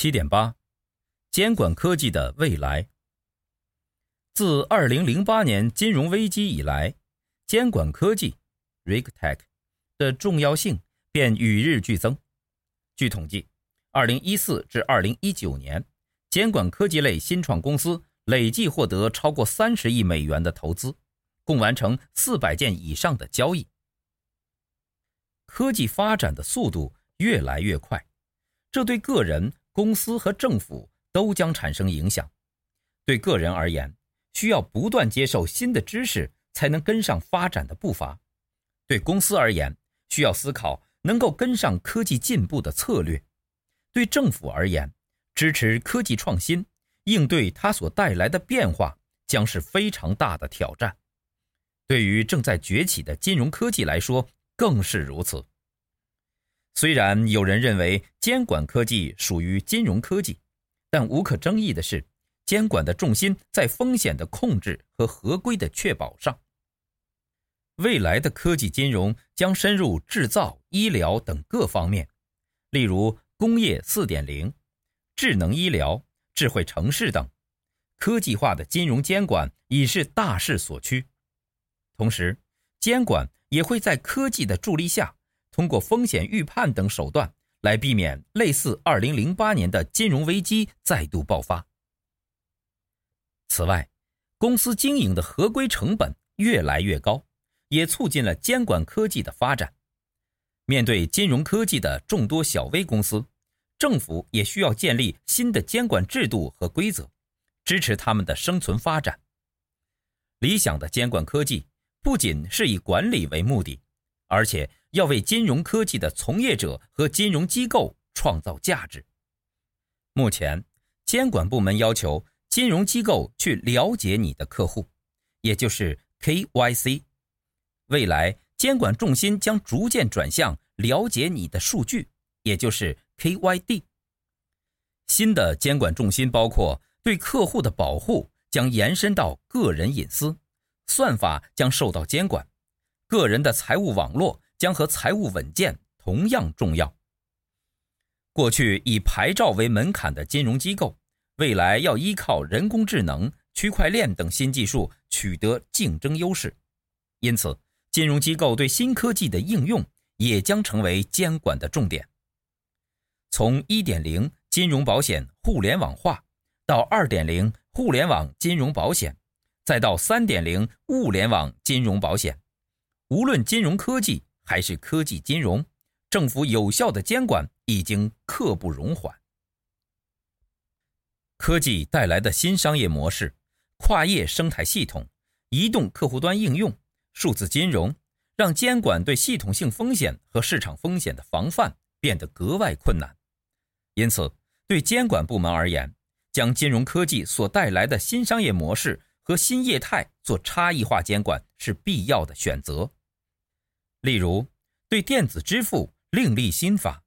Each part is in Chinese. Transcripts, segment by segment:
七点八，监管科技的未来。自二零零八年金融危机以来，监管科技 （RegTech） 的重要性便与日俱增。据统计，二零一四至二零一九年，监管科技类新创公司累计获得超过三十亿美元的投资，共完成四百件以上的交易。科技发展的速度越来越快，这对个人。公司和政府都将产生影响。对个人而言，需要不断接受新的知识，才能跟上发展的步伐；对公司而言，需要思考能够跟上科技进步的策略；对政府而言，支持科技创新，应对它所带来的变化，将是非常大的挑战。对于正在崛起的金融科技来说，更是如此。虽然有人认为监管科技属于金融科技，但无可争议的是，监管的重心在风险的控制和合规的确保上。未来的科技金融将深入制造、医疗等各方面，例如工业4.0、智能医疗、智慧城市等，科技化的金融监管已是大势所趋。同时，监管也会在科技的助力下。通过风险预判等手段来避免类似2008年的金融危机再度爆发。此外，公司经营的合规成本越来越高，也促进了监管科技的发展。面对金融科技的众多小微公司，政府也需要建立新的监管制度和规则，支持他们的生存发展。理想的监管科技不仅是以管理为目的，而且。要为金融科技的从业者和金融机构创造价值。目前，监管部门要求金融机构去了解你的客户，也就是 KYC。未来，监管重心将逐渐转向了解你的数据，也就是 KYD。新的监管重心包括对客户的保护将延伸到个人隐私，算法将受到监管，个人的财务网络。将和财务稳健同样重要。过去以牌照为门槛的金融机构，未来要依靠人工智能、区块链等新技术取得竞争优势。因此，金融机构对新科技的应用也将成为监管的重点。从1.0金融保险互联网化，到2.0互联网金融保险，再到3.0物联网金融保险，无论金融科技。还是科技金融，政府有效的监管已经刻不容缓。科技带来的新商业模式、跨业生态系统、移动客户端应用、数字金融，让监管对系统性风险和市场风险的防范变得格外困难。因此，对监管部门而言，将金融科技所带来的新商业模式和新业态做差异化监管是必要的选择。例如，对电子支付另立新法，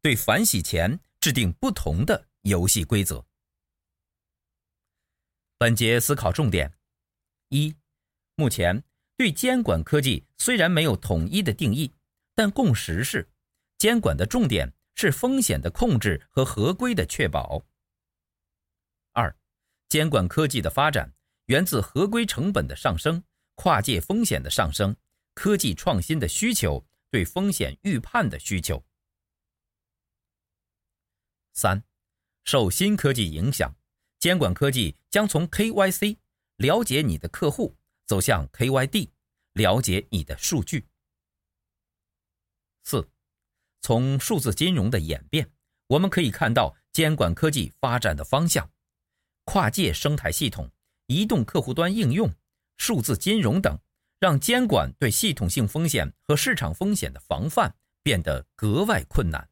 对反洗钱制定不同的游戏规则。本节思考重点：一、目前对监管科技虽然没有统一的定义，但共识是，监管的重点是风险的控制和合规的确保。二、监管科技的发展源自合规成本的上升、跨界风险的上升。科技创新的需求，对风险预判的需求。三，受新科技影响，监管科技将从 KYC 了解你的客户，走向 KYD 了解你的数据。四，从数字金融的演变，我们可以看到监管科技发展的方向：跨界生态系统、移动客户端应用、数字金融等。让监管对系统性风险和市场风险的防范变得格外困难。